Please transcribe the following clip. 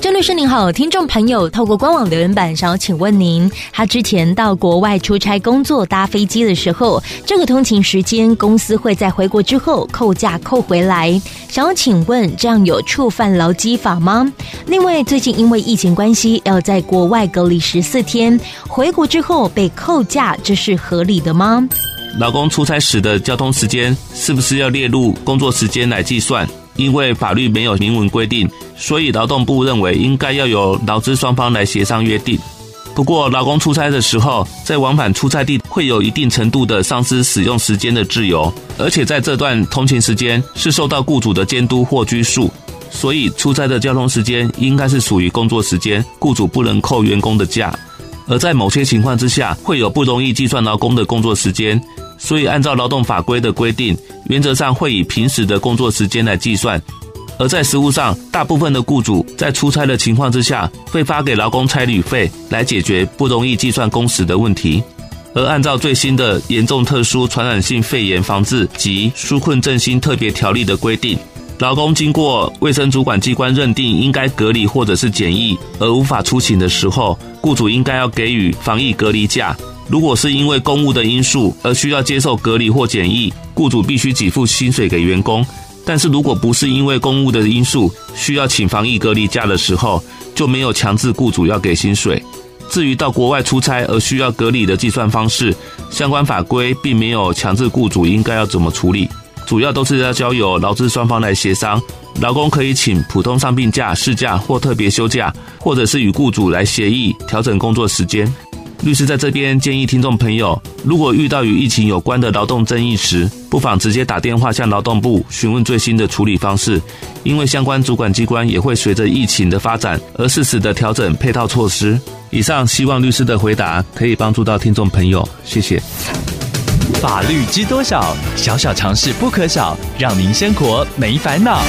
郑律师您好，听众朋友透过官网留言板想要请问您，他之前到国外出差工作搭飞机的时候，这个通勤时间公司会在回国之后扣假扣回来，想要请问这样有触犯劳基法吗？另外，最近因为疫情关系要在国外隔离十四天，回国之后被扣假，这是合理的吗？老公出差时的交通时间是不是要列入工作时间来计算？因为法律没有明文规定，所以劳动部认为应该要由劳资双方来协商约定。不过，劳工出差的时候，在往返出差地会有一定程度的丧失使用时间的自由，而且在这段通勤时间是受到雇主的监督或拘束，所以出差的交通时间应该是属于工作时间，雇主不能扣员工的假。而在某些情况之下，会有不容易计算劳工的工作时间。所以，按照劳动法规的规定，原则上会以平时的工作时间来计算。而在实务上，大部分的雇主在出差的情况之下，会发给劳工差旅费来解决不容易计算工时的问题。而按照最新的严重特殊传染性肺炎防治及纾困振兴特别条例的规定，劳工经过卫生主管机关认定应该隔离或者是检疫而无法出勤的时候，雇主应该要给予防疫隔离假。如果是因为公务的因素而需要接受隔离或检疫，雇主必须给付薪水给员工；但是如果不是因为公务的因素需要请防疫隔离假的时候，就没有强制雇主要给薪水。至于到国外出差而需要隔离的计算方式，相关法规并没有强制雇主应该要怎么处理，主要都是要交由劳资双方来协商。劳工可以请普通伤病假、事假或特别休假，或者是与雇主来协议调整工作时间。律师在这边建议听众朋友，如果遇到与疫情有关的劳动争议时，不妨直接打电话向劳动部询问最新的处理方式，因为相关主管机关也会随着疫情的发展而适时的调整配套措施。以上希望律师的回答可以帮助到听众朋友，谢谢。法律知多少？小小常识不可少，让您生活没烦恼。